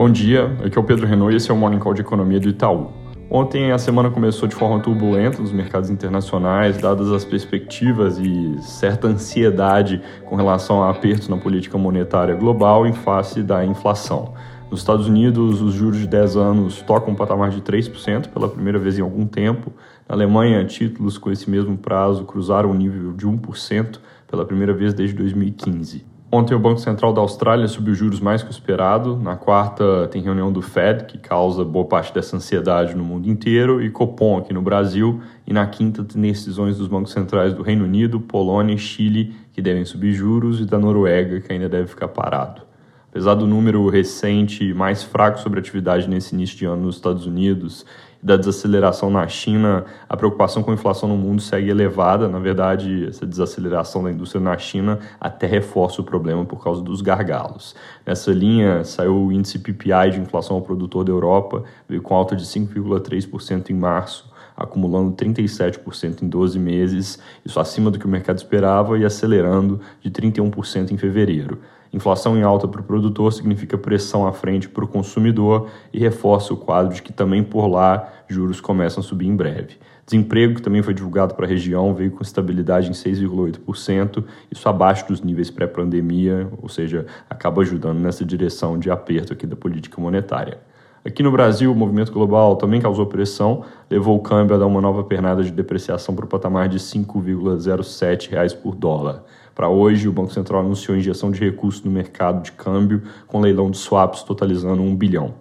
Bom dia, aqui é o Pedro Renault e esse é o Morning Call de Economia do Itaú. Ontem a semana começou de forma turbulenta nos mercados internacionais, dadas as perspectivas e certa ansiedade com relação a apertos na política monetária global em face da inflação. Nos Estados Unidos, os juros de 10 anos tocam um patamar de 3% pela primeira vez em algum tempo. Na Alemanha, títulos com esse mesmo prazo cruzaram o nível de 1% pela primeira vez desde 2015. Ontem o Banco Central da Austrália subiu juros mais que o esperado. Na quarta tem reunião do Fed, que causa boa parte dessa ansiedade no mundo inteiro, e Copom aqui no Brasil. E na quinta tem decisões dos bancos centrais do Reino Unido, Polônia e Chile, que devem subir juros, e da Noruega, que ainda deve ficar parado. Apesar do número recente mais fraco sobre atividade nesse início de ano nos Estados Unidos da desaceleração na China, a preocupação com a inflação no mundo segue elevada. Na verdade, essa desaceleração da indústria na China até reforça o problema por causa dos gargalos. Nessa linha, saiu o índice PPI de inflação ao produtor da Europa, veio com alta de 5,3% em março acumulando 37% em 12 meses, isso acima do que o mercado esperava e acelerando de 31% em fevereiro. Inflação em alta para o produtor significa pressão à frente para o consumidor e reforça o quadro de que também por lá juros começam a subir em breve. Desemprego, que também foi divulgado para a região, veio com estabilidade em 6,8%, isso abaixo dos níveis pré-pandemia, ou seja, acaba ajudando nessa direção de aperto aqui da política monetária. Aqui no Brasil, o movimento global também causou pressão, levou o câmbio a dar uma nova pernada de depreciação para o patamar de R$ 5,07 por dólar. Para hoje, o Banco Central anunciou injeção de recursos no mercado de câmbio, com leilão de swaps totalizando 1 bilhão.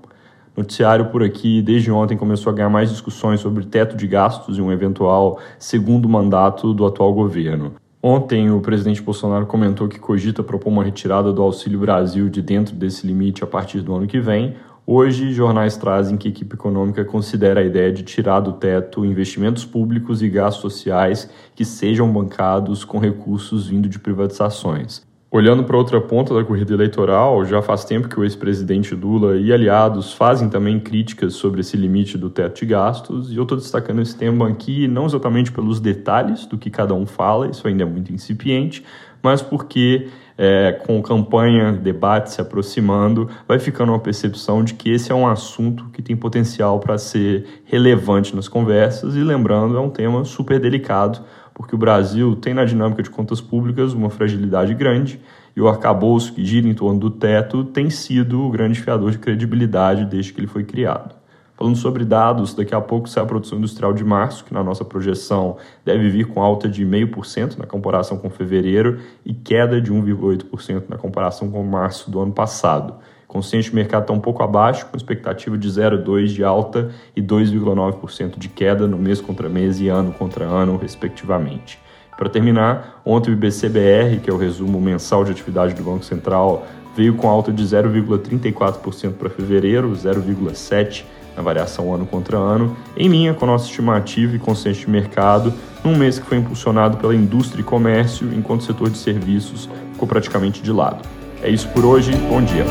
Noticiário por aqui, desde ontem, começou a ganhar mais discussões sobre teto de gastos e um eventual segundo mandato do atual governo. Ontem, o presidente Bolsonaro comentou que cogita propor uma retirada do Auxílio Brasil de dentro desse limite a partir do ano que vem, Hoje, jornais trazem que a equipe econômica considera a ideia de tirar do teto investimentos públicos e gastos sociais que sejam bancados com recursos vindo de privatizações. Olhando para outra ponta da corrida eleitoral, já faz tempo que o ex-presidente Lula e aliados fazem também críticas sobre esse limite do teto de gastos, e eu estou destacando esse tema aqui não exatamente pelos detalhes do que cada um fala, isso ainda é muito incipiente, mas porque é, com campanha, debate se aproximando, vai ficando uma percepção de que esse é um assunto que tem potencial para ser relevante nas conversas e, lembrando, é um tema super delicado, porque o Brasil tem na dinâmica de contas públicas uma fragilidade grande e o arcabouço que gira em torno do teto tem sido o grande fiador de credibilidade desde que ele foi criado. Falando sobre dados, daqui a pouco sai a produção industrial de março, que na nossa projeção deve vir com alta de 0,5% na comparação com fevereiro e queda de 1,8% na comparação com março do ano passado. Consciente, o mercado está um pouco abaixo, com expectativa de 0,2% de alta e 2,9% de queda no mês contra mês e ano contra ano, respectivamente. Para terminar, ontem o IBCBR, que é o resumo mensal de atividade do Banco Central, veio com alta de 0,34% para fevereiro, 0,7% na variação ano contra ano, em linha com nossa estimativa e consciência de mercado, num mês que foi impulsionado pela indústria e comércio, enquanto o setor de serviços ficou praticamente de lado. É isso por hoje, bom dia.